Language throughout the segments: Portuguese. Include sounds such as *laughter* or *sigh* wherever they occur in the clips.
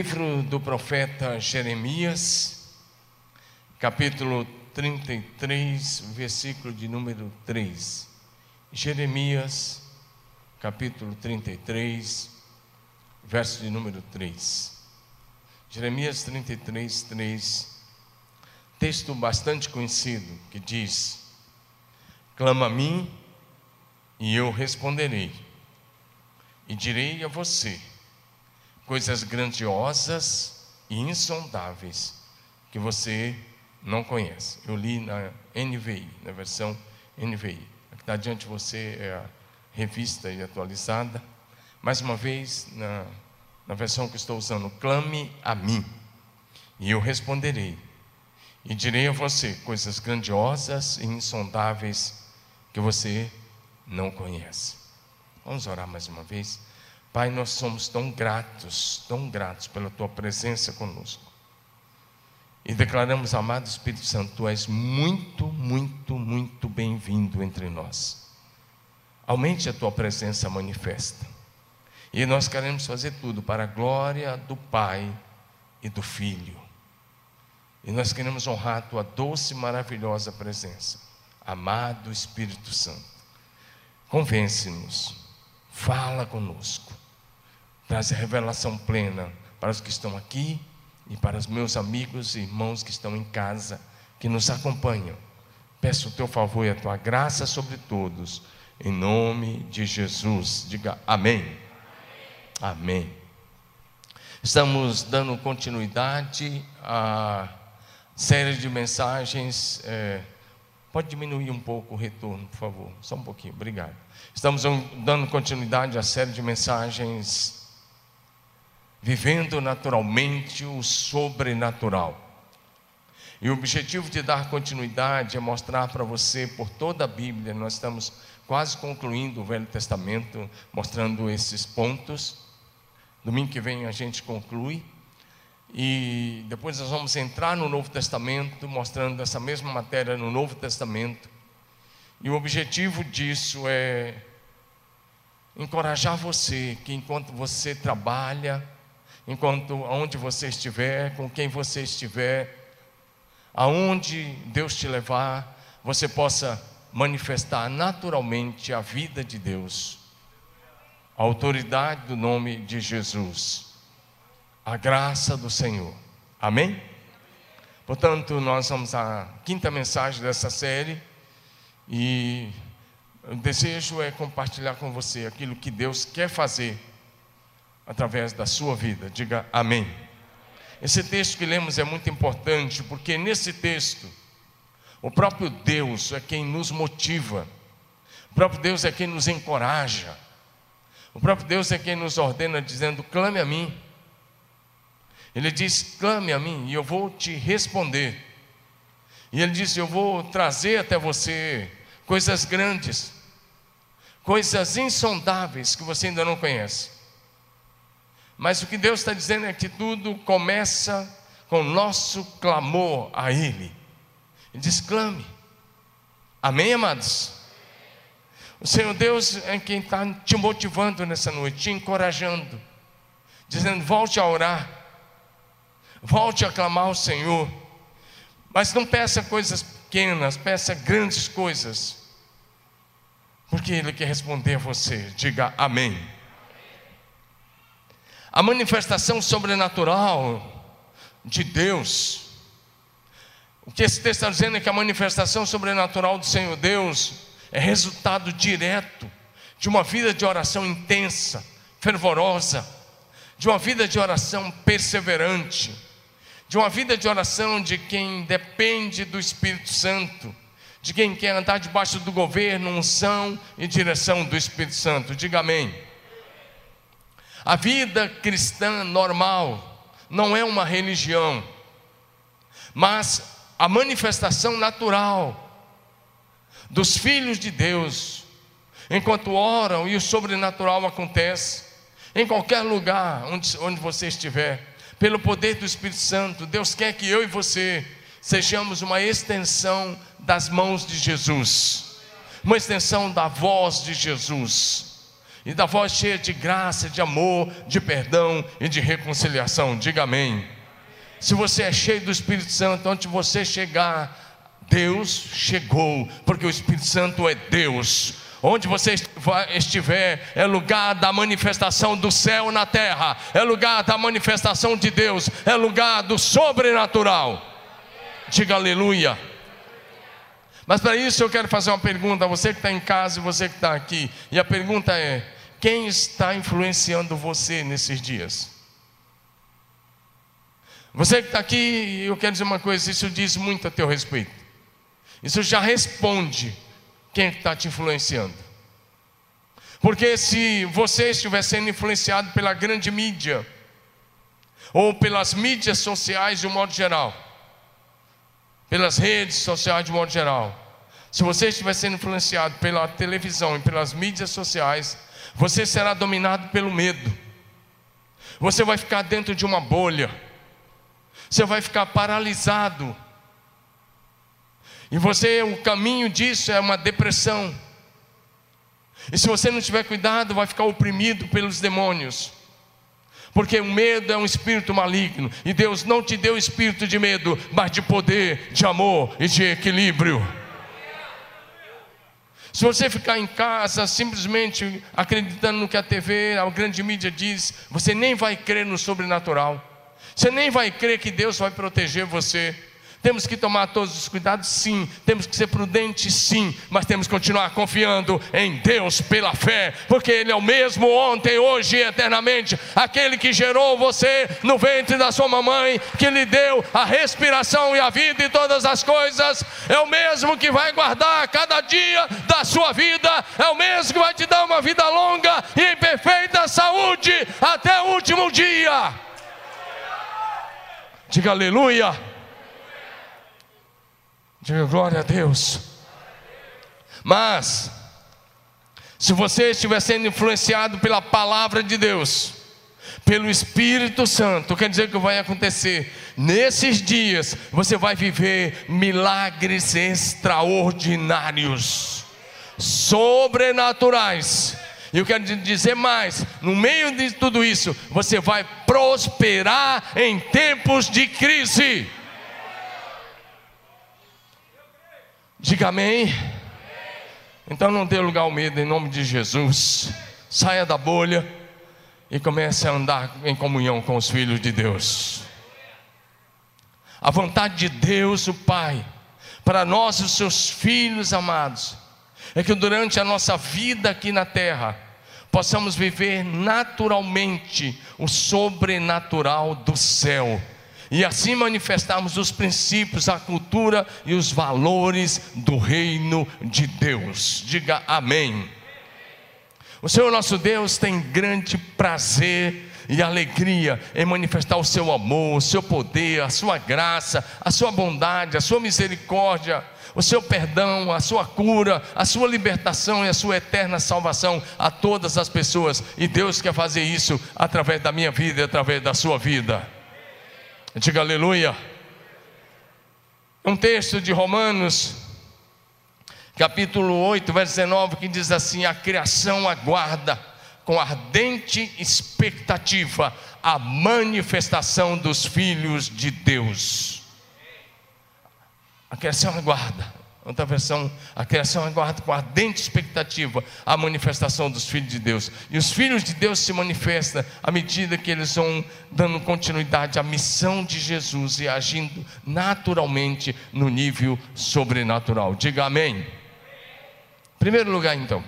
Livro do profeta Jeremias, capítulo 33, versículo de número 3. Jeremias, capítulo 33, verso de número 3. Jeremias 33, 3. Texto bastante conhecido que diz: Clama a mim e eu responderei, e direi a você coisas grandiosas e insondáveis que você não conhece. Eu li na NVI, na versão NVI. Aqui está diante de você é a revista e atualizada. Mais uma vez, na, na versão que estou usando, clame a mim, e eu responderei, e direi a você coisas grandiosas e insondáveis que você não conhece. Vamos orar mais uma vez. Pai, nós somos tão gratos, tão gratos pela tua presença conosco. E declaramos, amado Espírito Santo, tu és muito, muito, muito bem-vindo entre nós. Aumente a tua presença manifesta. E nós queremos fazer tudo para a glória do Pai e do Filho. E nós queremos honrar a tua doce e maravilhosa presença. Amado Espírito Santo, convence-nos, fala conosco traz revelação plena para os que estão aqui e para os meus amigos e irmãos que estão em casa, que nos acompanham. Peço o teu favor e a tua graça sobre todos, em nome de Jesus. Diga amém. Amém. Estamos dando continuidade à série de mensagens. É, pode diminuir um pouco o retorno, por favor, só um pouquinho, obrigado. Estamos dando continuidade à série de mensagens vivendo naturalmente o sobrenatural. E o objetivo de dar continuidade é mostrar para você por toda a Bíblia, nós estamos quase concluindo o Velho Testamento, mostrando esses pontos. Domingo que vem a gente conclui. E depois nós vamos entrar no Novo Testamento, mostrando essa mesma matéria no Novo Testamento. E o objetivo disso é encorajar você que enquanto você trabalha, enquanto onde você estiver, com quem você estiver, aonde Deus te levar, você possa manifestar naturalmente a vida de Deus, a autoridade do nome de Jesus, a graça do Senhor. Amém? Portanto, nós vamos à quinta mensagem dessa série e o desejo é compartilhar com você aquilo que Deus quer fazer através da sua vida. Diga amém. Esse texto que lemos é muito importante, porque nesse texto, o próprio Deus é quem nos motiva, o próprio Deus é quem nos encoraja, o próprio Deus é quem nos ordena, dizendo: clame a mim. Ele diz: clame a mim e eu vou te responder. E ele diz: eu vou trazer até você coisas grandes, coisas insondáveis que você ainda não conhece. Mas o que Deus está dizendo é que tudo começa com nosso clamor a Ele. Ele diz: clame. Amém, amados? O Senhor Deus é quem está te motivando nessa noite, te encorajando, dizendo: volte a orar, volte a clamar ao Senhor, mas não peça coisas pequenas, peça grandes coisas, porque Ele quer responder a você. Diga amém. A manifestação sobrenatural de Deus. O que esse texto está dizendo é que a manifestação sobrenatural do Senhor Deus é resultado direto de uma vida de oração intensa, fervorosa, de uma vida de oração perseverante, de uma vida de oração de quem depende do Espírito Santo, de quem quer andar debaixo do governo, unção e direção do Espírito Santo. Diga amém. A vida cristã normal não é uma religião, mas a manifestação natural dos filhos de Deus, enquanto oram e o sobrenatural acontece, em qualquer lugar onde, onde você estiver, pelo poder do Espírito Santo, Deus quer que eu e você sejamos uma extensão das mãos de Jesus, uma extensão da voz de Jesus e da voz cheia de graça, de amor, de perdão e de reconciliação. Diga amém. Se você é cheio do Espírito Santo, onde você chegar, Deus chegou, porque o Espírito Santo é Deus. Onde você estiver, é lugar da manifestação do céu na terra, é lugar da manifestação de Deus, é lugar do sobrenatural. Diga aleluia. Mas para isso eu quero fazer uma pergunta a você que está em casa e você que está aqui. E a pergunta é: quem está influenciando você nesses dias? Você que está aqui, eu quero dizer uma coisa: isso diz muito a teu respeito. Isso já responde quem está te influenciando. Porque se você estiver sendo influenciado pela grande mídia, ou pelas mídias sociais de um modo geral, pelas redes sociais de modo geral, se você estiver sendo influenciado pela televisão e pelas mídias sociais, você será dominado pelo medo. Você vai ficar dentro de uma bolha. Você vai ficar paralisado e você, o caminho disso é uma depressão. E se você não tiver cuidado, vai ficar oprimido pelos demônios. Porque o medo é um espírito maligno. E Deus não te deu espírito de medo, mas de poder, de amor e de equilíbrio. Se você ficar em casa simplesmente acreditando no que a TV, a grande mídia diz, você nem vai crer no sobrenatural. Você nem vai crer que Deus vai proteger você. Temos que tomar todos os cuidados, sim. Temos que ser prudentes, sim. Mas temos que continuar confiando em Deus pela fé, porque Ele é o mesmo ontem, hoje e eternamente. Aquele que gerou você no ventre da sua mamãe, que lhe deu a respiração e a vida e todas as coisas, é o mesmo que vai guardar cada dia da sua vida, é o mesmo que vai te dar uma vida longa e em perfeita saúde até o último dia. Diga aleluia. Diga glória a Deus. Mas, se você estiver sendo influenciado pela palavra de Deus, pelo Espírito Santo, quer dizer que vai acontecer nesses dias, você vai viver milagres extraordinários, sobrenaturais. E eu quero dizer mais: no meio de tudo isso, você vai prosperar em tempos de crise. Diga amém. Então não dê lugar ao medo em nome de Jesus. Saia da bolha e comece a andar em comunhão com os filhos de Deus. A vontade de Deus, o Pai, para nós, os seus filhos amados, é que durante a nossa vida aqui na terra, possamos viver naturalmente o sobrenatural do céu e assim manifestarmos os princípios, a cultura e os valores do reino de Deus. Diga amém. O Senhor nosso Deus tem grande prazer e alegria em manifestar o seu amor, o seu poder, a sua graça, a sua bondade, a sua misericórdia, o seu perdão, a sua cura, a sua libertação e a sua eterna salvação a todas as pessoas. E Deus quer fazer isso através da minha vida e através da sua vida. Diga aleluia. Um texto de Romanos, capítulo 8, verso 19, que diz assim: A criação aguarda com ardente expectativa a manifestação dos filhos de Deus. A criação aguarda. Outra versão, a criação aguarda com ardente expectativa a manifestação dos filhos de Deus. E os filhos de Deus se manifestam à medida que eles vão dando continuidade à missão de Jesus e agindo naturalmente no nível sobrenatural. Diga amém. Primeiro lugar, então.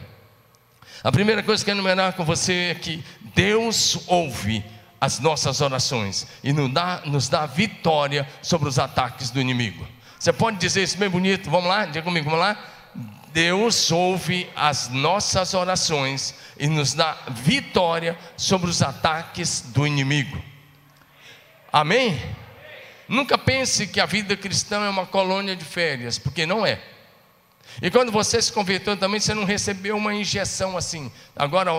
A primeira coisa que eu enumerar com você é que Deus ouve as nossas orações e nos dá, nos dá vitória sobre os ataques do inimigo. Você pode dizer isso bem bonito? Vamos lá, diga comigo, vamos lá. Deus ouve as nossas orações e nos dá vitória sobre os ataques do inimigo. Amém? Nunca pense que a vida cristã é uma colônia de férias, porque não é. E quando você se converteu também, você não recebeu uma injeção assim. Agora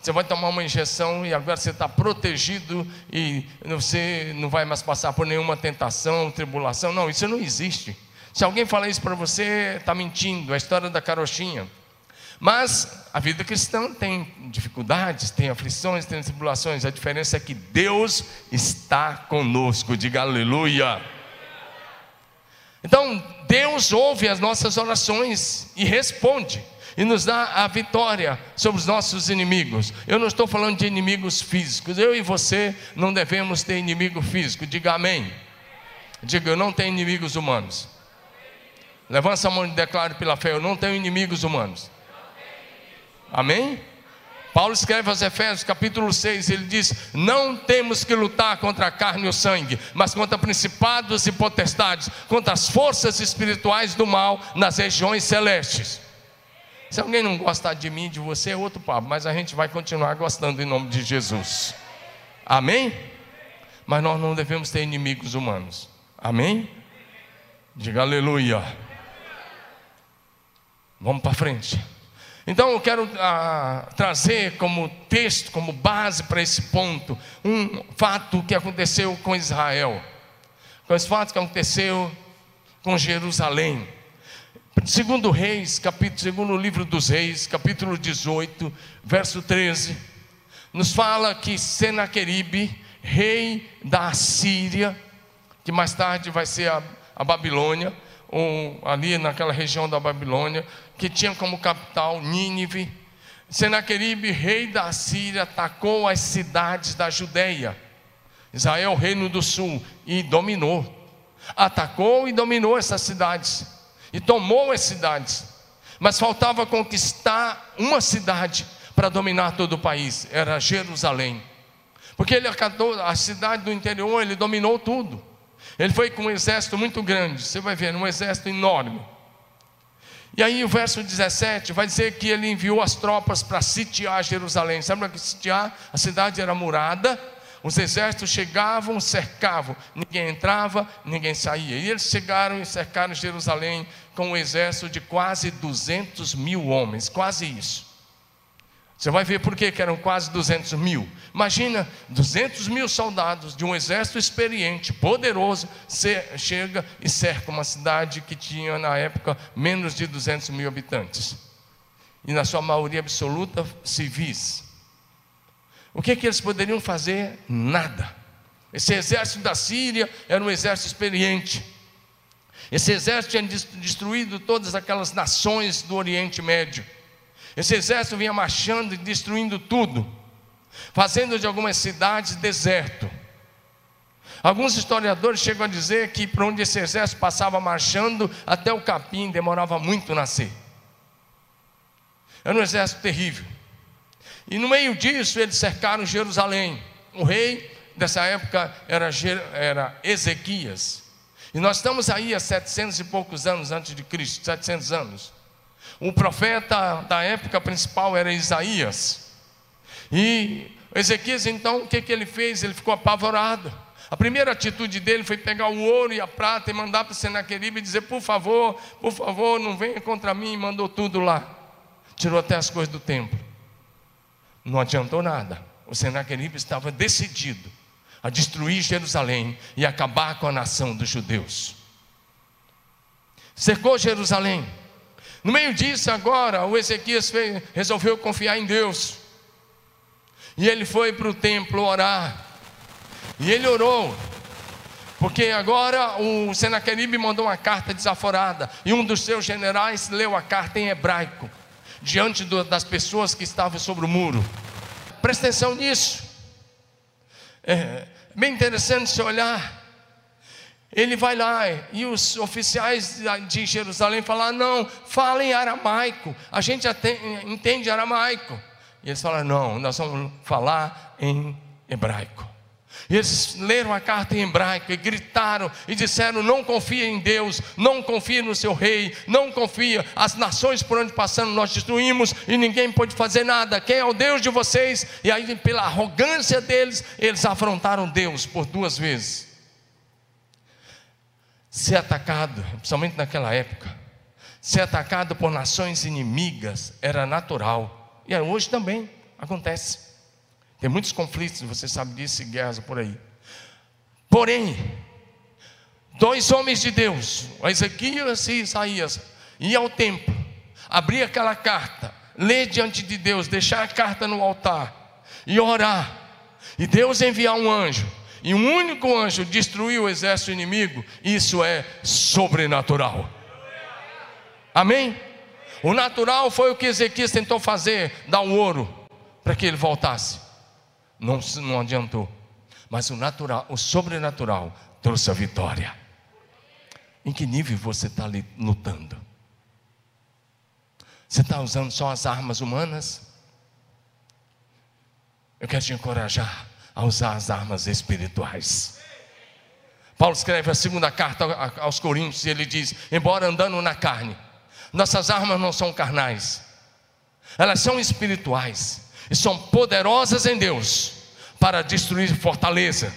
você vai tomar uma injeção e agora você está protegido e você não vai mais passar por nenhuma tentação, tribulação. Não, isso não existe. Se alguém falar isso para você, está mentindo. É a história da carochinha. Mas a vida cristã tem dificuldades, tem aflições, tem tribulações. A diferença é que Deus está conosco. Diga aleluia. Então, Deus ouve as nossas orações e responde e nos dá a vitória sobre os nossos inimigos. Eu não estou falando de inimigos físicos. Eu e você não devemos ter inimigo físico. Diga amém. Diga, eu não tenho inimigos humanos. Levanta a mão e declare pela fé: Eu não tenho inimigos humanos. Amém? Paulo escreve aos Efésios, capítulo 6, ele diz: Não temos que lutar contra a carne e o sangue, mas contra principados e potestades, contra as forças espirituais do mal nas regiões celestes. Se alguém não gostar de mim, de você, é outro papo, mas a gente vai continuar gostando em nome de Jesus. Amém? Mas nós não devemos ter inimigos humanos. Amém? Diga aleluia. Vamos para frente. Então eu quero ah, trazer como texto, como base para esse ponto, um fato que aconteceu com Israel, com esse fato que aconteceu com Jerusalém. Segundo Reis, capítulo, segundo o livro dos Reis, capítulo 18, verso 13, nos fala que Senaqueribe, rei da Síria, que mais tarde vai ser a, a Babilônia, ou ali naquela região da Babilônia, que tinha como capital Nínive. Senaqueribe, rei da Síria, atacou as cidades da Judéia, Israel, reino do sul, e dominou. Atacou e dominou essas cidades e tomou as cidades, mas faltava conquistar uma cidade para dominar todo o país, era Jerusalém. Porque ele acatou a cidade do interior, ele dominou tudo. Ele foi com um exército muito grande, você vai ver, um exército enorme. E aí o verso 17 vai dizer que ele enviou as tropas para sitiar Jerusalém. Sabe que sitiar? A cidade era murada, os exércitos chegavam, cercavam, ninguém entrava, ninguém saía. E eles chegaram e cercaram Jerusalém com um exército de quase 200 mil homens, quase isso. Você vai ver por que eram quase 200 mil. Imagina 200 mil soldados de um exército experiente, poderoso, chega e cerca uma cidade que tinha na época menos de 200 mil habitantes. E na sua maioria absoluta civis. O que, que eles poderiam fazer? Nada. Esse exército da Síria era um exército experiente. Esse exército tinha destruído todas aquelas nações do Oriente Médio. Esse exército vinha marchando e destruindo tudo, fazendo de algumas cidades deserto. Alguns historiadores chegam a dizer que por onde esse exército passava marchando, até o capim demorava muito nascer. Era um exército terrível. E no meio disso, eles cercaram Jerusalém. O rei dessa época era, era Ezequias. E nós estamos aí há 700 e poucos anos antes de Cristo 700 anos. O profeta da época principal era Isaías. E Ezequias, então, o que, que ele fez? Ele ficou apavorado. A primeira atitude dele foi pegar o ouro e a prata e mandar para Senaqueribe e dizer: Por favor, por favor, não venha contra mim. E mandou tudo lá. Tirou até as coisas do templo. Não adiantou nada. O Senaqueribe estava decidido a destruir Jerusalém e acabar com a nação dos judeus. Cercou Jerusalém. No meio disso, agora, o Ezequias fez, resolveu confiar em Deus. E ele foi para o templo orar. E ele orou. Porque agora o Senaqueribe mandou uma carta desaforada. E um dos seus generais leu a carta em hebraico. Diante do, das pessoas que estavam sobre o muro. Presta atenção nisso. É bem interessante se olhar. Ele vai lá e os oficiais de Jerusalém falam: não, fala em aramaico, a gente entende aramaico. E eles falam: não, nós vamos falar em hebraico. E eles leram a carta em hebraico e gritaram e disseram: Não confia em Deus, não confia no seu rei, não confia. As nações por onde passamos nós destruímos e ninguém pode fazer nada. Quem é o Deus de vocês? E aí, pela arrogância deles, eles afrontaram Deus por duas vezes. Ser atacado, principalmente naquela época, ser atacado por nações inimigas era natural, e hoje também acontece. Tem muitos conflitos, você sabe disso, guerras por aí. Porém, dois homens de Deus, Ezequias e Isaías, iam ao templo, abria aquela carta, ler diante de Deus, deixar a carta no altar e orar, e Deus enviar um anjo, e um único anjo destruir o exército inimigo, isso é sobrenatural. Amém? O natural foi o que Ezequias tentou fazer, dar o ouro para que ele voltasse. Não, não adiantou. Mas o natural, o sobrenatural trouxe a vitória. Em que nível você está lutando? Você está usando só as armas humanas? Eu quero te encorajar a usar as armas espirituais. Paulo escreve a segunda carta aos Coríntios e ele diz: Embora andando na carne, nossas armas não são carnais, elas são espirituais e são poderosas em Deus para destruir fortaleza,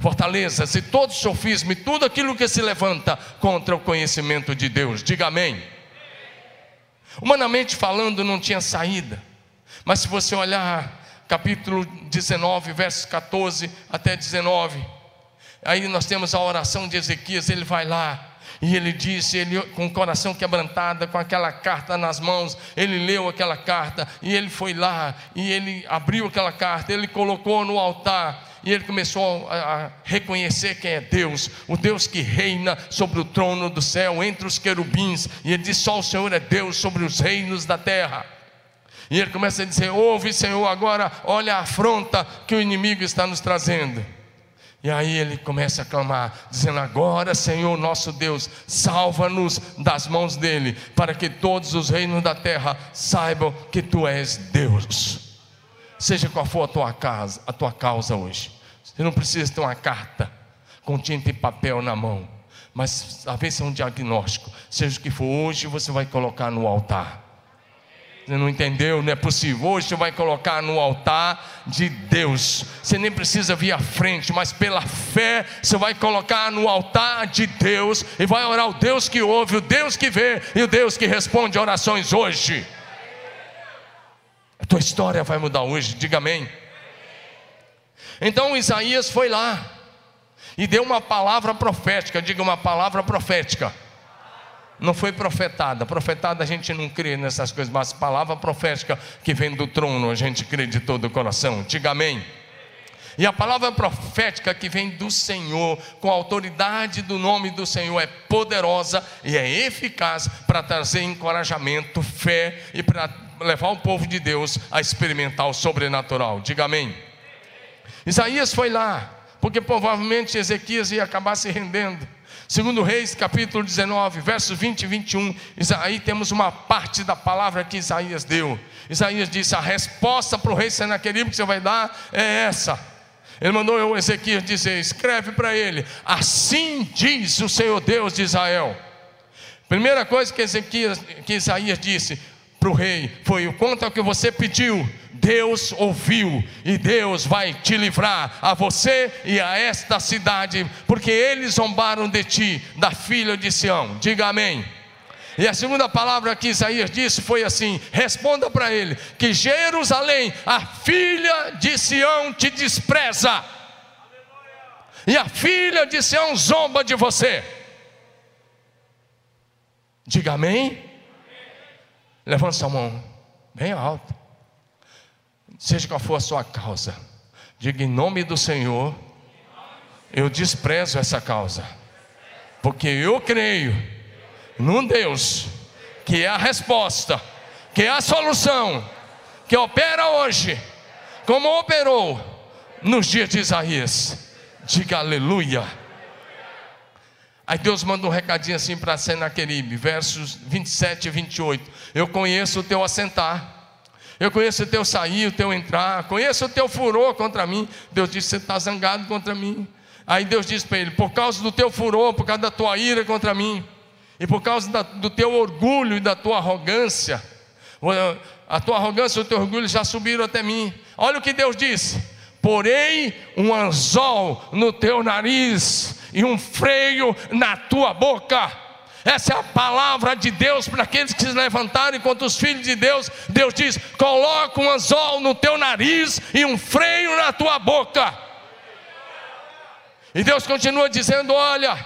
fortalezas e todo sofisma e tudo aquilo que se levanta contra o conhecimento de Deus. Diga amém. Humanamente falando, não tinha saída, mas se você olhar capítulo 19, versos 14 até 19, aí nós temos a oração de Ezequias, ele vai lá e ele disse, ele com o coração quebrantado, com aquela carta nas mãos, ele leu aquela carta e ele foi lá e ele abriu aquela carta, ele colocou no altar e ele começou a reconhecer quem é Deus, o Deus que reina sobre o trono do céu, entre os querubins, e ele diz: Só o Senhor é Deus sobre os reinos da terra. E ele começa a dizer: Ouve, Senhor, agora olha a afronta que o inimigo está nos trazendo. E aí ele começa a clamar, dizendo: Agora, Senhor nosso Deus, salva-nos das mãos dele, para que todos os reinos da terra saibam que tu és Deus. Seja qual for a tua casa, a tua causa hoje. Você não precisa ter uma carta com tinta e papel na mão, mas talvez seja um diagnóstico. Seja o que for hoje, você vai colocar no altar. Você não entendeu? Não é possível. Hoje você vai colocar no altar de Deus. Você nem precisa vir à frente, mas pela fé você vai colocar no altar de Deus e vai orar o Deus que ouve, o Deus que vê e o Deus que responde orações hoje. A tua história vai mudar hoje, diga amém. Então Isaías foi lá e deu uma palavra profética, diga uma palavra profética não foi profetada. Profetada a gente não crê nessas coisas, mas palavra profética que vem do trono, a gente crê de todo o coração. Diga amém. E a palavra profética que vem do Senhor, com a autoridade do nome do Senhor, é poderosa e é eficaz para trazer encorajamento, fé e para levar o povo de Deus a experimentar o sobrenatural. Diga amém. Isaías foi lá, porque provavelmente Ezequias ia acabar se rendendo. Segundo Reis, capítulo 19, versos 20 e 21, aí temos uma parte da palavra que Isaías deu. Isaías disse: a resposta para o rei Senaqueribe que você vai dar é essa. Ele mandou eu, Ezequias, dizer: escreve para ele, assim diz o Senhor Deus de Israel. Primeira coisa que, Ezequias, que Isaías disse para o rei foi: o quanto ao que você pediu, Deus ouviu e Deus vai te livrar a você e a esta cidade, porque eles zombaram de ti, da filha de Sião. Diga amém. E a segunda palavra que Isaías disse foi assim: responda para ele que Jerusalém, a filha de Sião, te despreza, e a filha de Sião zomba de você. Diga amém. Levanta sua mão bem alto seja qual for a sua causa, diga em nome do Senhor, eu desprezo essa causa, porque eu creio num Deus que é a resposta, que é a solução, que opera hoje, como operou nos dias de Isaías. Diga aleluia. Aí Deus manda um recadinho assim para Senaqueribe, versos 27 e 28. Eu conheço o teu assentar eu conheço o teu sair, o teu entrar, conheço o teu furor contra mim. Deus disse: Você está zangado contra mim. Aí Deus disse para ele: Por causa do teu furor, por causa da tua ira contra mim, e por causa da, do teu orgulho e da tua arrogância, a tua arrogância e o teu orgulho já subiram até mim. Olha o que Deus disse: Porei um anzol no teu nariz e um freio na tua boca essa é a palavra de Deus para aqueles que se levantarem contra os filhos de Deus. Deus diz: coloca um anzol no teu nariz e um freio na tua boca. E Deus continua dizendo: olha,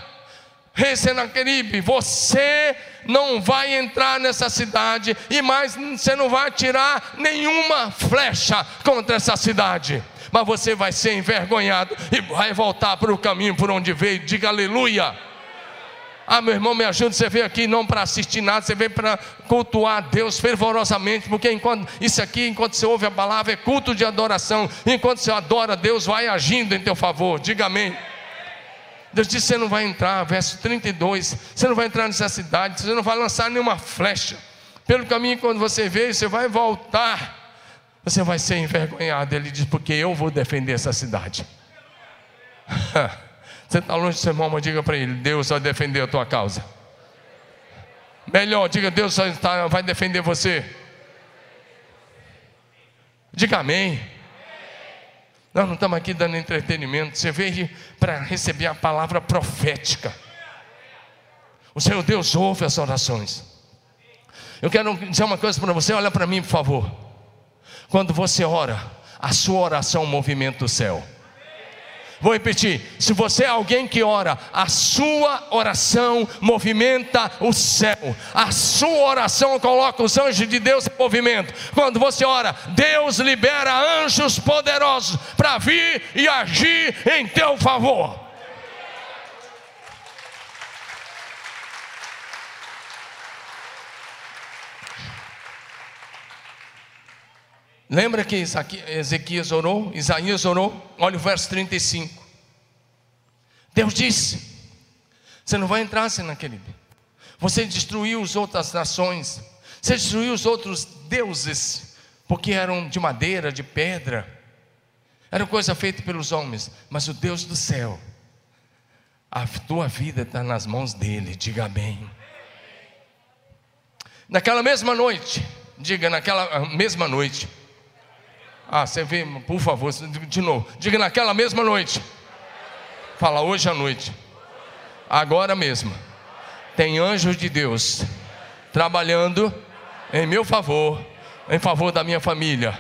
Rei Senaqueribe, você não vai entrar nessa cidade e mais você não vai tirar nenhuma flecha contra essa cidade. Mas você vai ser envergonhado e vai voltar para o caminho por onde veio. Diga aleluia. Ah, meu irmão, me ajuda. Você veio aqui não para assistir nada, você veio para cultuar a Deus fervorosamente, porque enquanto isso aqui, enquanto você ouve a palavra, é culto de adoração. Enquanto você adora, Deus vai agindo em teu favor. Diga amém. Deus disse: Você não vai entrar, verso 32. Você não vai entrar nessa cidade, você não vai lançar nenhuma flecha. Pelo caminho, quando você veio, você vai voltar. Você vai ser envergonhado. Ele diz: Porque eu vou defender essa cidade. *laughs* Você está longe do seu irmão, mas diga para ele: Deus vai defender a tua causa. Melhor, diga: Deus vai defender você. Diga amém. Nós não estamos aqui dando entretenimento. Você veio para receber a palavra profética. O Senhor Deus ouve as orações. Eu quero dizer uma coisa para você, olha para mim, por favor. Quando você ora, a sua oração movimenta o céu. Vou repetir: se você é alguém que ora, a sua oração movimenta o céu, a sua oração coloca os anjos de Deus em movimento. Quando você ora, Deus libera anjos poderosos para vir e agir em teu favor. Lembra que Ezequias orou, Isaías orou? Olha o verso 35. Deus disse: Você não vai entrar sem naquele. Você destruiu as outras nações, você destruiu os outros deuses, porque eram de madeira, de pedra, era coisa feita pelos homens, mas o Deus do céu, a tua vida está nas mãos dele, diga amém. Naquela mesma noite, diga naquela mesma noite, ah, você vê, por favor, de novo. Diga naquela mesma noite. Fala hoje à noite. Agora mesmo. Tem anjos de Deus trabalhando em meu favor, em favor da minha família.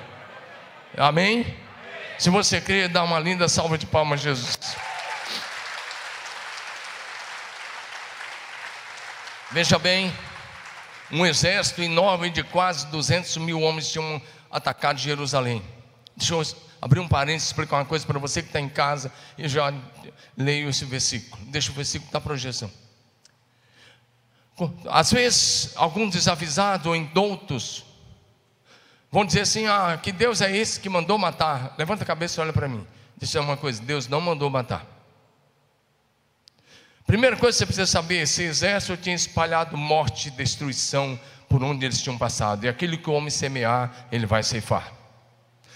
Amém? Se você crê, dá uma linda salva de palmas, Jesus. Veja bem, um exército enorme de quase 200 mil homens tinham atacado Jerusalém. Deixa eu abrir um parênteses e explicar uma coisa para você que está em casa e já leio esse versículo. Deixa o versículo da projeção. Às vezes, alguns desavisados ou indoutos vão dizer assim: ah, que Deus é esse que mandou matar. Levanta a cabeça e olha para mim. Deixa eu uma coisa: Deus não mandou matar. Primeira coisa que você precisa saber: esse exército tinha espalhado morte e destruição por onde eles tinham passado, e aquele que o homem semear, ele vai ceifar.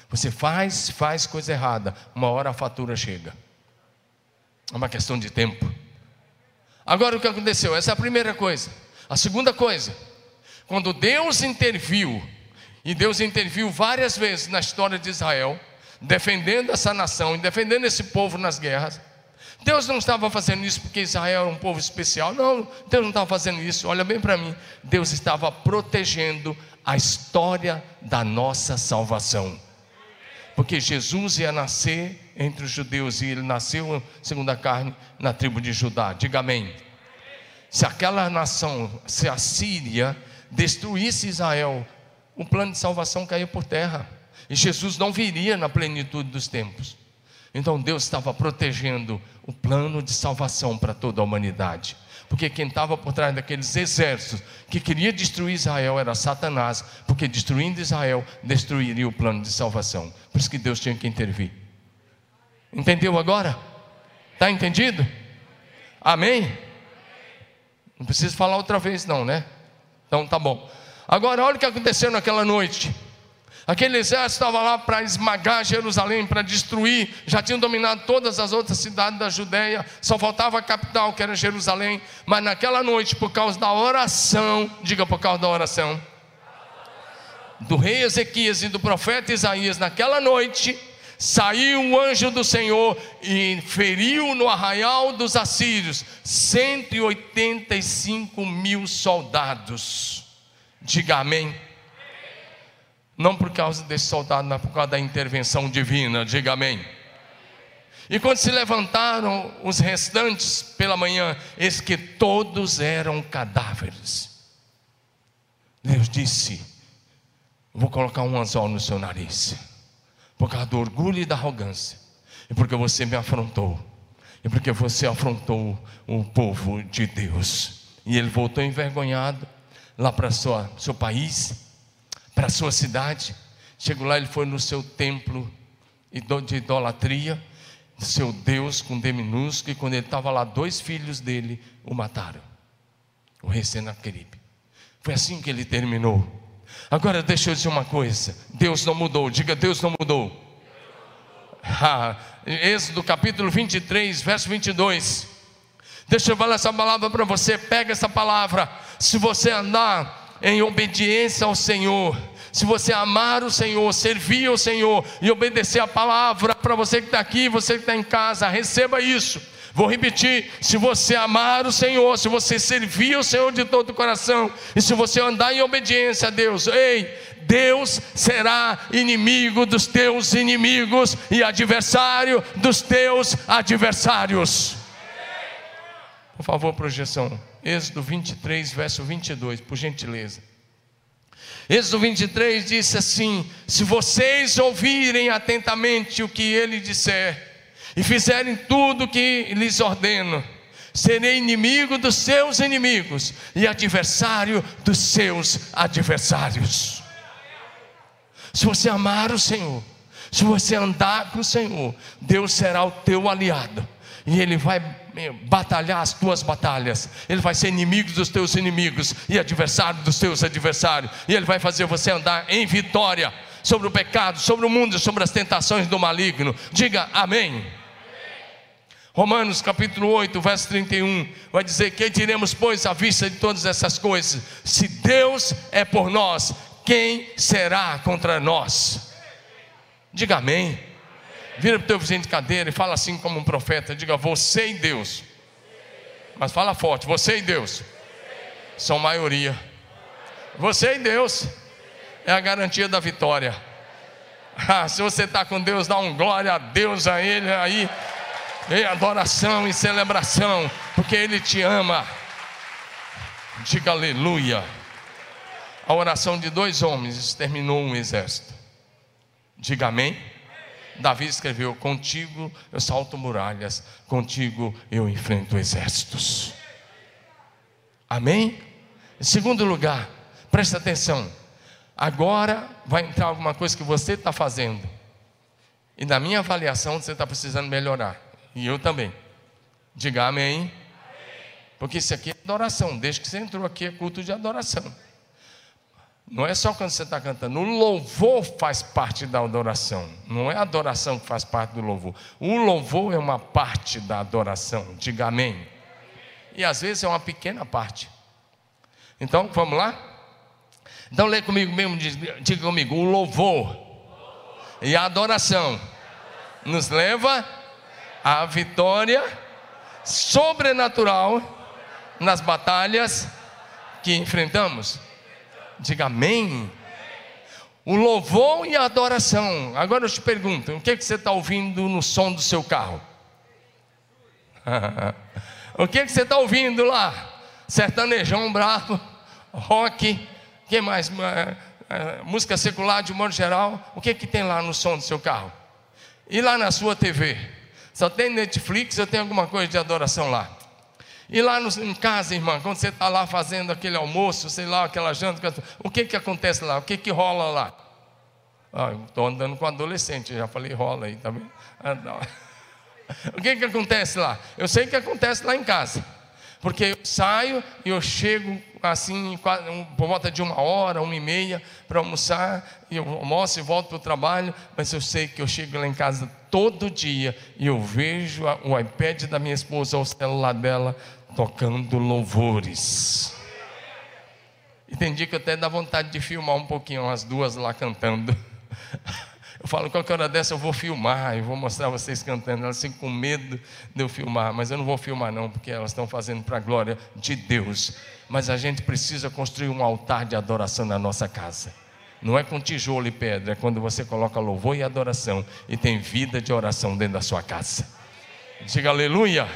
Você faz, faz coisa errada, uma hora a fatura chega. É uma questão de tempo. Agora o que aconteceu? Essa é a primeira coisa. A segunda coisa, quando Deus interviu, e Deus interviu várias vezes na história de Israel, defendendo essa nação e defendendo esse povo nas guerras. Deus não estava fazendo isso porque Israel era um povo especial. Não, Deus não estava fazendo isso. Olha bem para mim. Deus estava protegendo a história da nossa salvação porque Jesus ia nascer entre os judeus e ele nasceu, segundo a carne, na tribo de Judá. Diga amém. Se aquela nação, se a Síria destruísse Israel, o plano de salvação caía por terra. E Jesus não viria na plenitude dos tempos. Então Deus estava protegendo o plano de salvação para toda a humanidade porque quem estava por trás daqueles exércitos que queria destruir Israel era Satanás, porque destruindo Israel destruiria o plano de salvação. Por isso que Deus tinha que intervir. Entendeu agora? Está entendido? Amém? Não preciso falar outra vez, não, né? Então tá bom. Agora, olha o que aconteceu naquela noite. Aquele exército estava lá para esmagar Jerusalém, para destruir, já tinham dominado todas as outras cidades da Judéia, só faltava a capital, que era Jerusalém. Mas naquela noite, por causa da oração, diga por causa da oração, do rei Ezequias e do profeta Isaías, naquela noite, saiu o anjo do Senhor e feriu no arraial dos assírios 185 mil soldados. Diga amém. Não por causa desse soldado, mas por causa da intervenção divina. Diga amém. E quando se levantaram os restantes pela manhã, eis que todos eram cadáveres. Deus disse: Vou colocar um anzol no seu nariz, por causa do orgulho e da arrogância, e porque você me afrontou, e porque você afrontou o povo de Deus. E ele voltou envergonhado lá para seu país, para sua cidade. Chegou lá, ele foi no seu templo de idolatria seu Deus com D minúsculo, e quando ele estava lá, dois filhos dele o mataram. O rei Senaqueribe. Foi assim que ele terminou. Agora deixa eu dizer uma coisa: Deus não mudou, diga Deus não mudou. Êxodo capítulo 23, verso 22. Deixa eu falar essa palavra para você, pega essa palavra. Se você andar em obediência ao Senhor, se você amar o Senhor, servir o Senhor e obedecer a palavra, para você que está aqui, você que está em casa, receba isso. Vou repetir: se você amar o Senhor, se você servir o Senhor de todo o coração, e se você andar em obediência a Deus, ei, Deus será inimigo dos teus inimigos e adversário dos teus adversários. Por favor, projeção. Êxodo 23, verso 22, por gentileza. Êxodo 23 disse assim: Se vocês ouvirem atentamente o que ele disser, e fizerem tudo o que lhes ordeno, serei inimigo dos seus inimigos e adversário dos seus adversários. Se você amar o Senhor, se você andar com o Senhor, Deus será o teu aliado e Ele vai batalhar as tuas batalhas, Ele vai ser inimigo dos teus inimigos e adversário dos teus adversários, e Ele vai fazer você andar em vitória sobre o pecado, sobre o mundo, sobre as tentações do maligno. Diga amém. Romanos capítulo 8, verso 31, vai dizer: Que diremos, pois, à vista de todas essas coisas? Se Deus é por nós, quem será contra nós? Diga amém. Vira para o teu vizinho de cadeira e fala assim como um profeta: diga, você e Deus. Mas fala forte, você e Deus são maioria. Você e Deus é a garantia da vitória. *laughs* Ah, se você está com Deus, dá um glória a Deus a Ele aí, em adoração e celebração, porque Ele te ama. Diga aleluia. A oração de dois homens exterminou um exército. Diga amém. Davi escreveu: Contigo eu salto muralhas, contigo eu enfrento exércitos. Amém? Em segundo lugar, presta atenção. Agora vai entrar alguma coisa que você está fazendo. E na minha avaliação você está precisando melhorar. E eu também. Diga amém. Porque isso aqui é adoração. Desde que você entrou aqui é culto de adoração. Não é só quando você está cantando, o louvor faz parte da adoração, não é a adoração que faz parte do louvor. O louvor é uma parte da adoração, diga amém. E às vezes é uma pequena parte. Então, vamos lá? Então, lê comigo mesmo, diga comigo: o louvor e a adoração nos leva à vitória sobrenatural nas batalhas que enfrentamos. Diga amém. O louvor e a adoração. Agora eu te pergunto: o que, é que você está ouvindo no som do seu carro? *laughs* o que, é que você está ouvindo lá? Sertanejão bravo, rock, que mais? É, música secular de modo geral. O que, é que tem lá no som do seu carro? E lá na sua TV? Só tem Netflix ou tem alguma coisa de adoração lá? E lá no, em casa, irmã, quando você está lá fazendo aquele almoço, sei lá, aquela janta, o que que acontece lá? O que que rola lá? Ah, estou andando com adolescente, já falei rola aí, tá vendo? Ah, *laughs* o que que acontece lá? Eu sei o que acontece lá em casa. Porque eu saio e eu chego assim, por volta de uma hora, uma e meia, para almoçar, e eu almoço e volto para o trabalho, mas eu sei que eu chego lá em casa todo dia e eu vejo o iPad da minha esposa ou o celular dela tocando louvores. E tem dia que até dá vontade de filmar um pouquinho as duas lá cantando. *laughs* Eu falo, qualquer hora dessa eu vou filmar, eu vou mostrar vocês cantando. Elas ficam com medo de eu filmar, mas eu não vou filmar não, porque elas estão fazendo para a glória de Deus. Mas a gente precisa construir um altar de adoração na nossa casa. Não é com tijolo e pedra, é quando você coloca louvor e adoração e tem vida de oração dentro da sua casa. Diga aleluia.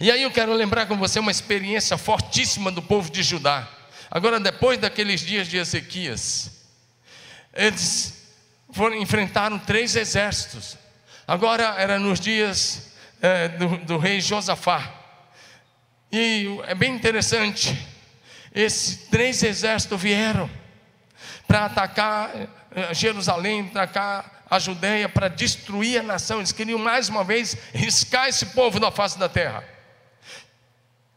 E aí eu quero lembrar com você uma experiência fortíssima do povo de Judá. Agora, depois daqueles dias de Ezequias, eles foram, enfrentaram três exércitos. Agora era nos dias é, do, do rei Josafá. E é bem interessante. Esses três exércitos vieram para atacar eh, Jerusalém, atacar a Judéia, para destruir a nação. Eles queriam mais uma vez riscar esse povo da face da terra.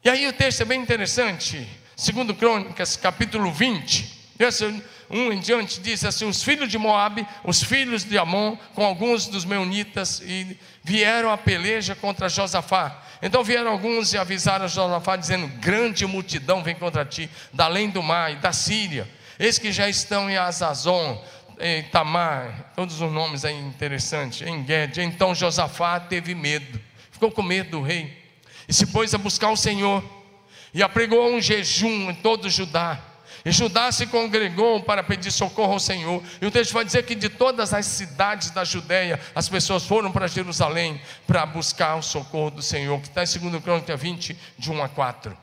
E aí o texto é bem interessante. Segundo Crônicas, capítulo 20, verso 1 em diante, diz assim: Os filhos de Moabe, os filhos de Amon, com alguns dos meunitas, e vieram a peleja contra Josafá. Então vieram alguns e avisaram Josafá, dizendo: Grande multidão vem contra ti, da além do mar e da Síria Eis que já estão em Azazon, em Tamar, todos os nomes aí interessantes, em Gued. Então Josafá teve medo, ficou com medo do rei, e se pôs a buscar o Senhor, e apregou um jejum em todo Judá. E Judá se congregou para pedir socorro ao Senhor. E o texto vai dizer que de todas as cidades da Judéia, as pessoas foram para Jerusalém para buscar o socorro do Senhor, que está em 2 Crônica 20, de 1 a 4.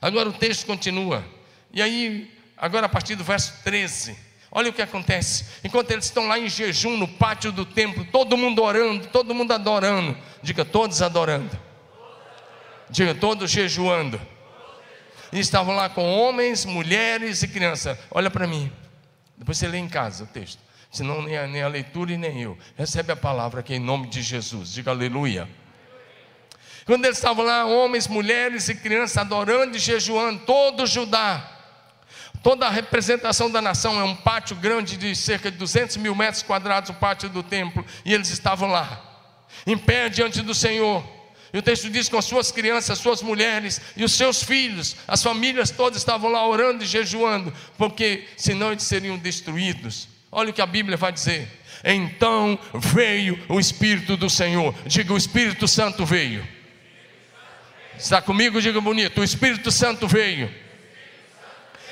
Agora o texto continua. E aí agora a partir do verso 13. Olha o que acontece. Enquanto eles estão lá em jejum no pátio do templo, todo mundo orando, todo mundo adorando. Diga, todos adorando. Diga, todos jejuando. E estavam lá com homens, mulheres e crianças. Olha para mim. Depois você lê em casa o texto. Senão nem a, nem a leitura e nem eu. Recebe a palavra aqui em nome de Jesus. Diga aleluia. Quando eles estavam lá, homens, mulheres e crianças adorando e jejuando, todo Judá Toda a representação da nação é um pátio grande de cerca de 200 mil metros quadrados, o pátio do templo, e eles estavam lá, em pé diante do Senhor. E o texto diz com as suas crianças, suas mulheres e os seus filhos, as famílias todas estavam lá orando e jejuando, porque senão eles seriam destruídos. Olha o que a Bíblia vai dizer. Então veio o Espírito do Senhor. Diga, o Espírito Santo veio. Está comigo? Diga bonito. O Espírito Santo veio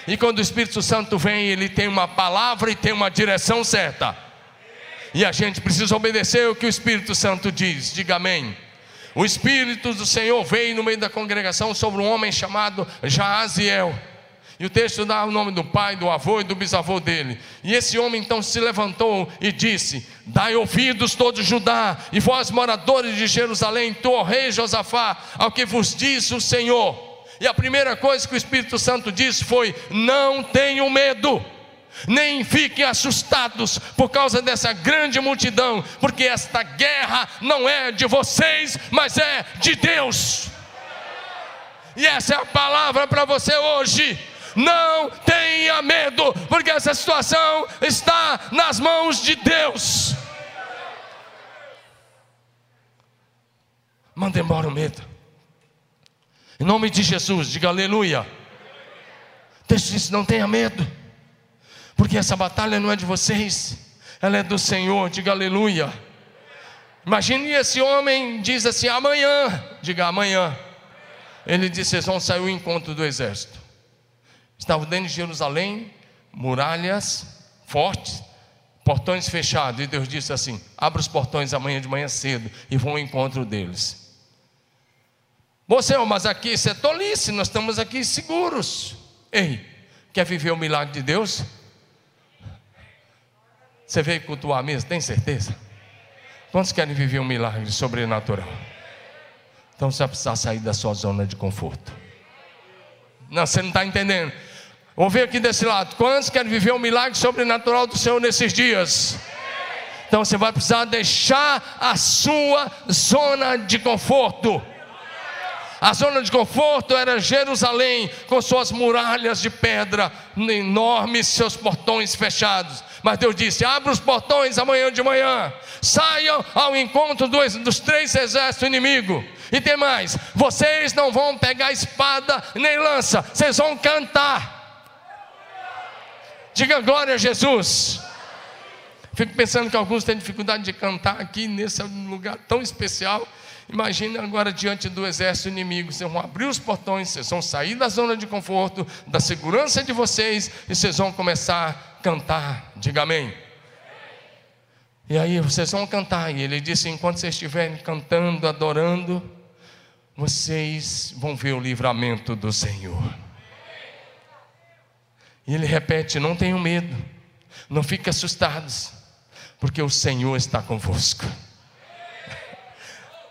e quando o Espírito Santo vem, ele tem uma palavra e tem uma direção certa. E a gente precisa obedecer o que o Espírito Santo diz. Diga amém. O Espírito do Senhor veio no meio da congregação sobre um homem chamado Jaaziel. E o texto dá o nome do pai, do avô e do bisavô dele. E esse homem então se levantou e disse: Dai ouvidos todos Judá, e vós moradores de Jerusalém, tu, rei Josafá, ao que vos diz o Senhor. E a primeira coisa que o Espírito Santo disse foi: não tenham medo nem fiquem assustados por causa dessa grande multidão, porque esta guerra não é de vocês, mas é de Deus. E essa é a palavra para você hoje. Não tenha medo, porque essa situação está nas mãos de Deus. Manda embora o medo. Em nome de Jesus, diga aleluia. O diz: não tenha medo, porque essa batalha não é de vocês, ela é do Senhor, diga aleluia. Imagine esse homem diz assim: amanhã, diga amanhã. Ele disse: vocês vão sair o encontro do exército. Estavam dentro de Jerusalém, muralhas fortes, portões fechados. E Deus disse assim: abra os portões amanhã de manhã cedo e vão ao encontro deles. Você, mas aqui isso é tolice, nós estamos aqui seguros. Ei, quer viver o milagre de Deus? Você veio cultuar mesmo, tem certeza? Quantos querem viver um milagre sobrenatural? Então você vai precisar sair da sua zona de conforto. Não, você não está entendendo. Vou ver aqui desse lado. Quantos querem viver um milagre sobrenatural do Senhor nesses dias? Então você vai precisar deixar a sua zona de conforto. A zona de conforto era Jerusalém, com suas muralhas de pedra enormes, seus portões fechados. Mas Deus disse: abra os portões amanhã de manhã, saiam ao encontro dos, dos três exércitos inimigos. E tem mais: vocês não vão pegar espada nem lança, vocês vão cantar. Diga glória a Jesus. Fico pensando que alguns têm dificuldade de cantar aqui nesse lugar tão especial. Imagine agora diante do exército inimigo, vocês vão abrir os portões, vocês vão sair da zona de conforto, da segurança de vocês, e vocês vão começar a cantar. Diga amém. E aí vocês vão cantar. E ele disse: enquanto vocês estiverem cantando, adorando, vocês vão ver o livramento do Senhor. E ele repete: não tenham medo, não fiquem assustados, porque o Senhor está convosco.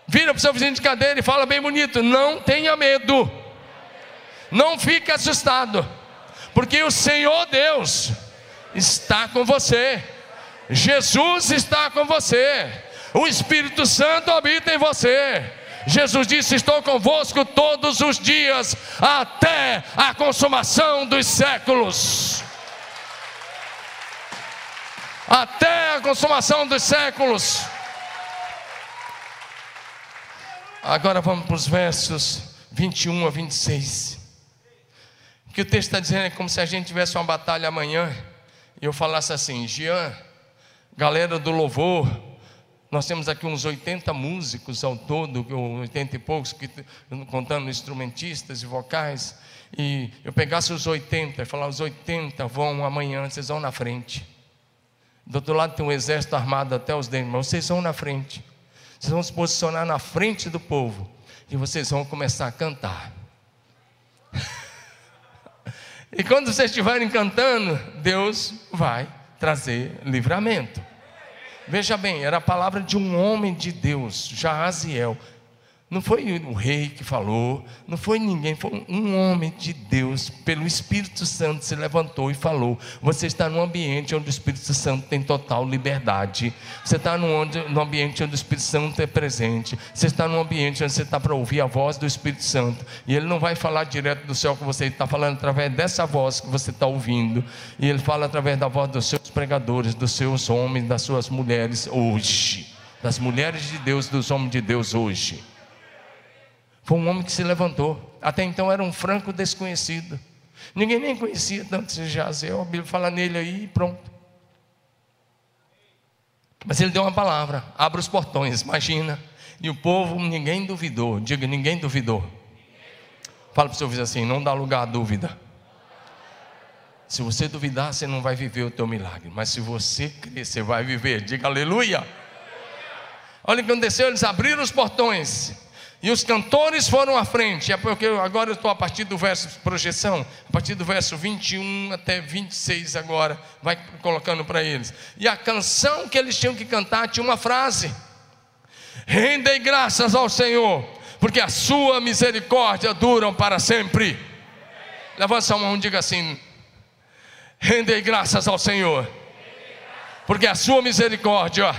Vira para o seu vizinho de cadeira e fala bem bonito: não tenha medo, não fique assustado, porque o Senhor Deus está com você, Jesus está com você, o Espírito Santo habita em você. Jesus disse: Estou convosco todos os dias, até a consumação dos séculos. Até a consumação dos séculos. Agora vamos para os versos 21 a 26. O que o texto está dizendo é como se a gente tivesse uma batalha amanhã e eu falasse assim: Jean, galera do louvor, nós temos aqui uns 80 músicos ao todo, 80 e poucos, contando instrumentistas e vocais, e eu pegasse os 80 e falar: os 80 vão amanhã, vocês vão na frente. Do outro lado tem um exército armado até os dentes, mas vocês vão na frente. Vocês vão se posicionar na frente do povo e vocês vão começar a cantar. *laughs* e quando vocês estiverem cantando, Deus vai trazer livramento. Veja bem, era a palavra de um homem de Deus, Jaziel, não foi o rei que falou, não foi ninguém, foi um homem de Deus, pelo Espírito Santo, se levantou e falou. Você está num ambiente onde o Espírito Santo tem total liberdade. Você está num, num ambiente onde o Espírito Santo é presente. Você está num ambiente onde você está para ouvir a voz do Espírito Santo. E ele não vai falar direto do céu que você está falando através dessa voz que você está ouvindo. E ele fala através da voz dos seus pregadores, dos seus homens, das suas mulheres hoje. Das mulheres de Deus, dos homens de Deus hoje. Foi um homem que se levantou. Até então era um franco desconhecido. Ninguém nem conhecia tanto esse Jazel. A Bíblia fala nele aí e pronto. Mas ele deu uma palavra: abra os portões, imagina. E o povo, ninguém duvidou. Diga, ninguém duvidou. Fala para o seu vizinho assim: não dá lugar à dúvida. Se você duvidar, você não vai viver o teu milagre. Mas se você crer, você vai viver. Diga aleluia. Olha o que aconteceu: eles abriram os portões. E os cantores foram à frente. É porque agora eu estou a partir do verso projeção, a partir do verso 21 até 26 agora, vai colocando para eles. E a canção que eles tinham que cantar tinha uma frase: Rendei graças ao Senhor, porque a sua misericórdia duram para sempre. Levanta a mão e diga assim: Rendei graças ao Senhor, porque a sua misericórdia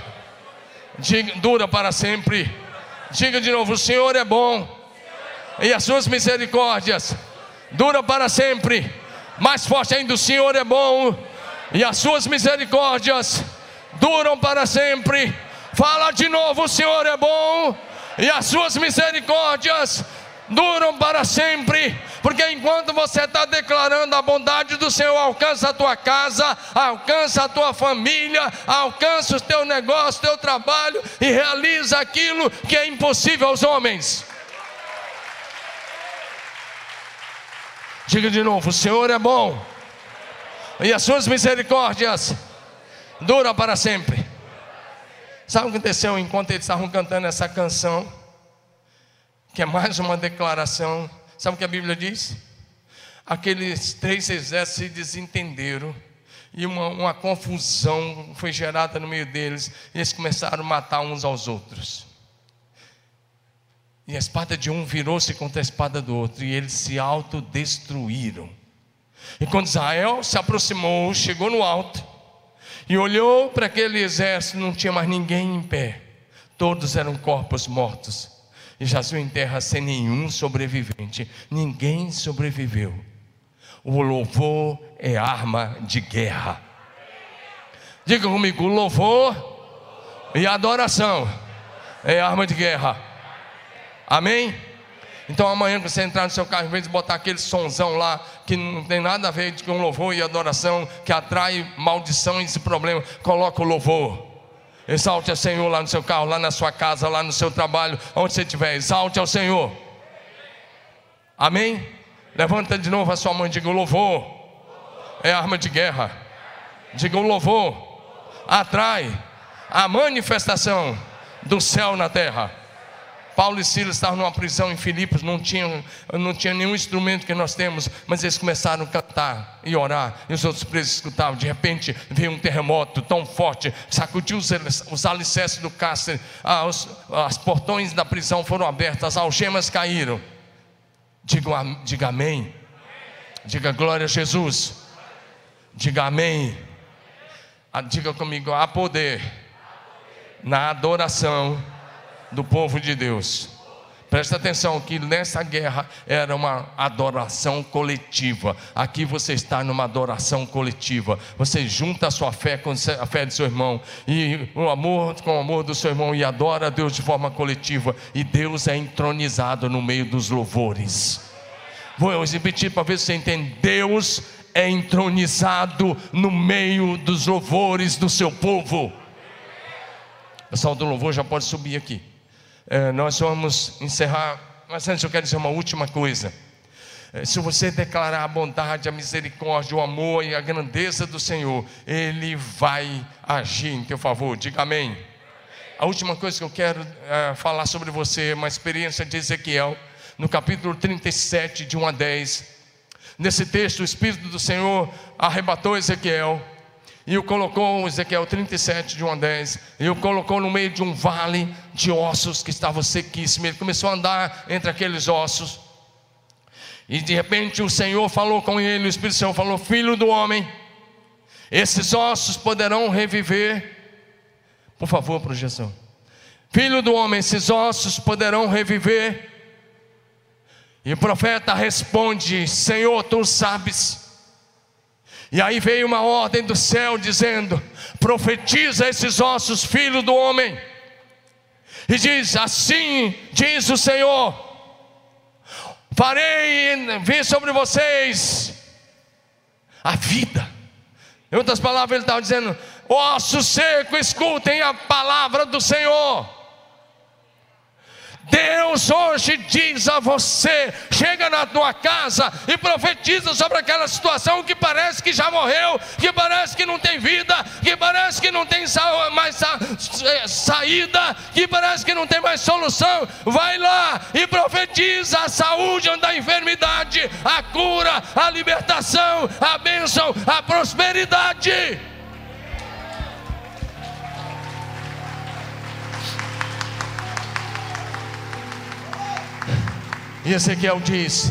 dura para sempre. Diga de novo: o Senhor é bom, e as suas misericórdias duram para sempre. Mais forte ainda: o Senhor é bom, e as suas misericórdias duram para sempre. Fala de novo: o Senhor é bom, e as suas misericórdias duram para sempre, porque enquanto você está declarando a bondade do Senhor, alcança a tua casa, alcança a tua família, alcança o teu negócio, teu trabalho e realiza aquilo que é impossível aos homens. Diga de novo: o Senhor é bom, e as suas misericórdias duram para sempre. Sabe o que aconteceu enquanto eles estavam cantando essa canção? que é mais uma declaração. Sabe o que a Bíblia diz? Aqueles três exércitos se desentenderam e uma, uma confusão foi gerada no meio deles, e eles começaram a matar uns aos outros. E a espada de um virou-se contra a espada do outro, e eles se autodestruíram. E quando Israel se aproximou, chegou no alto, e olhou para aquele exército, não tinha mais ninguém em pé, todos eram corpos mortos jazeu em terra sem nenhum sobrevivente. Ninguém sobreviveu. O louvor é arma de guerra. Diga comigo: louvor e adoração é arma de guerra. Amém? Então amanhã que você entrar no seu carro, em vez de botar aquele sonzão lá, que não tem nada a ver com louvor e adoração, que atrai maldição e esse problema, coloca o louvor. Exalte ao Senhor lá no seu carro, lá na sua casa, lá no seu trabalho, onde você estiver. Exalte ao Senhor. Amém? Levanta de novo a sua mão e diga: louvor é arma de guerra. Diga: o louvor atrai a manifestação do céu na terra. Paulo e Silas estavam numa prisão em Filipos, não tinham, não tinha nenhum instrumento que nós temos, mas eles começaram a cantar e orar, e os outros presos escutavam. De repente veio um terremoto tão forte, sacudiu os, os alicerces do cárcere, ah, os, as portões da prisão foram abertas, as algemas caíram. Diga, diga amém. Diga glória a Jesus. Diga amém. Ah, diga comigo, há poder na adoração do povo de Deus. Presta atenção que nessa guerra era uma adoração coletiva. Aqui você está numa adoração coletiva. Você junta a sua fé com a fé do seu irmão e o amor com o amor do seu irmão e adora a Deus de forma coletiva. E Deus é entronizado no meio dos louvores. Vou repetir para ver se você entende. Deus é entronizado no meio dos louvores do seu povo. O pessoal do louvor já pode subir aqui. É, nós vamos encerrar, mas antes eu quero dizer uma última coisa. É, se você declarar a bondade, a misericórdia, o amor e a grandeza do Senhor, Ele vai agir em teu favor. Diga amém. A última coisa que eu quero é, falar sobre você é uma experiência de Ezequiel, no capítulo 37, de 1 a 10. Nesse texto, o Espírito do Senhor arrebatou Ezequiel e o colocou, Ezequiel 37, de 1 a 10, e o colocou no meio de um vale de ossos que estava sequíssimo. Ele começou a andar entre aqueles ossos. E de repente o Senhor falou com ele, o Espírito Santo falou: Filho do homem, esses ossos poderão reviver. Por favor, projeção. Filho do homem, esses ossos poderão reviver. E o profeta responde: Senhor, tu sabes. E aí veio uma ordem do céu dizendo: profetiza esses ossos, filho do homem. E diz: Assim diz o Senhor: farei vir sobre vocês a vida. Em outras palavras, ele estava dizendo: ossos secos, escutem a palavra do Senhor. Deus hoje diz a você: chega na tua casa e profetiza sobre aquela situação que parece que já morreu, que parece que não tem vida, que parece que não tem mais é, saída, que parece que não tem mais solução. Vai lá e profetiza a saúde onde a enfermidade, a cura, a libertação, a bênção, a prosperidade. E Ezequiel diz: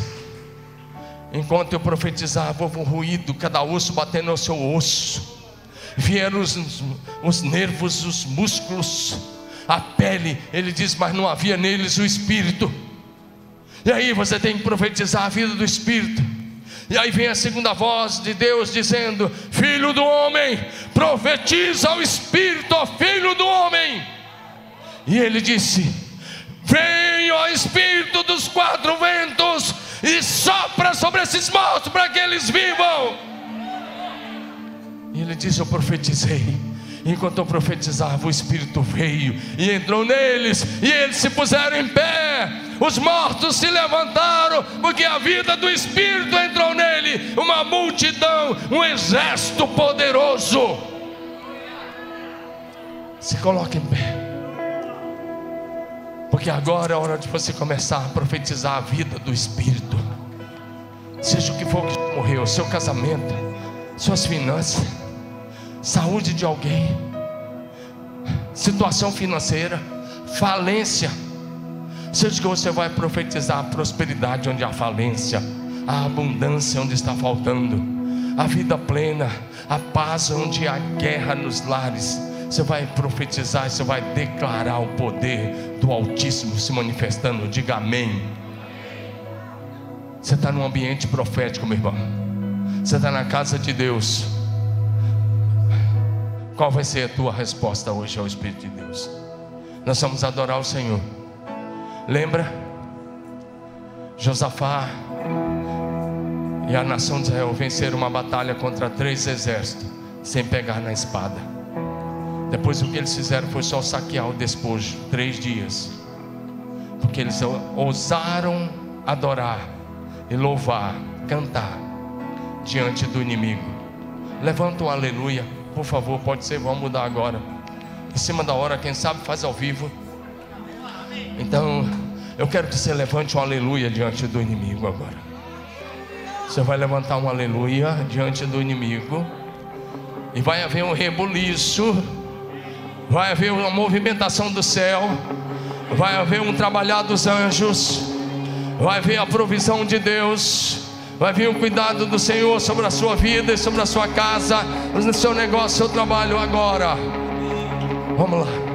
Enquanto eu profetizava, houve um ruído, cada osso batendo no seu osso. Vieram os, os nervos, os músculos, a pele. Ele diz: Mas não havia neles o espírito. E aí você tem que profetizar a vida do espírito. E aí vem a segunda voz de Deus dizendo: Filho do homem, profetiza o Espírito, filho do homem. E ele disse: Vem, ó Espírito dos quatro ventos, e sopra sobre esses mortos para que eles vivam. E ele diz: Eu profetizei. Enquanto eu profetizava, o Espírito veio e entrou neles, e eles se puseram em pé. Os mortos se levantaram, porque a vida do Espírito entrou nele. Uma multidão, um exército poderoso. Se coloque em pé. Porque agora é hora de você começar a profetizar a vida do Espírito. Seja o que for que morreu, seu casamento, suas finanças, saúde de alguém, situação financeira, falência. Seja que você vai profetizar a prosperidade onde há falência, a abundância onde está faltando, a vida plena, a paz onde há guerra nos lares você vai profetizar, você vai declarar o poder do Altíssimo se manifestando. Diga amém. Você está num ambiente profético, meu irmão. Você está na casa de Deus. Qual vai ser a tua resposta hoje ao Espírito de Deus? Nós vamos adorar o Senhor. Lembra? Josafá e a nação de Israel venceram uma batalha contra três exércitos sem pegar na espada. Depois o que eles fizeram foi só saquear o despojo, três dias. Porque eles ousaram adorar e louvar, cantar diante do inimigo. Levanta um aleluia, por favor, pode ser, vamos mudar agora. Em cima da hora, quem sabe faz ao vivo. Então, eu quero que você levante um aleluia diante do inimigo agora. Você vai levantar um aleluia diante do inimigo. E vai haver um rebuliço. Vai haver uma movimentação do céu. Vai haver um trabalhar dos anjos. Vai haver a provisão de Deus. Vai vir o cuidado do Senhor sobre a sua vida e sobre a sua casa, no seu negócio, seu trabalho agora. Vamos lá.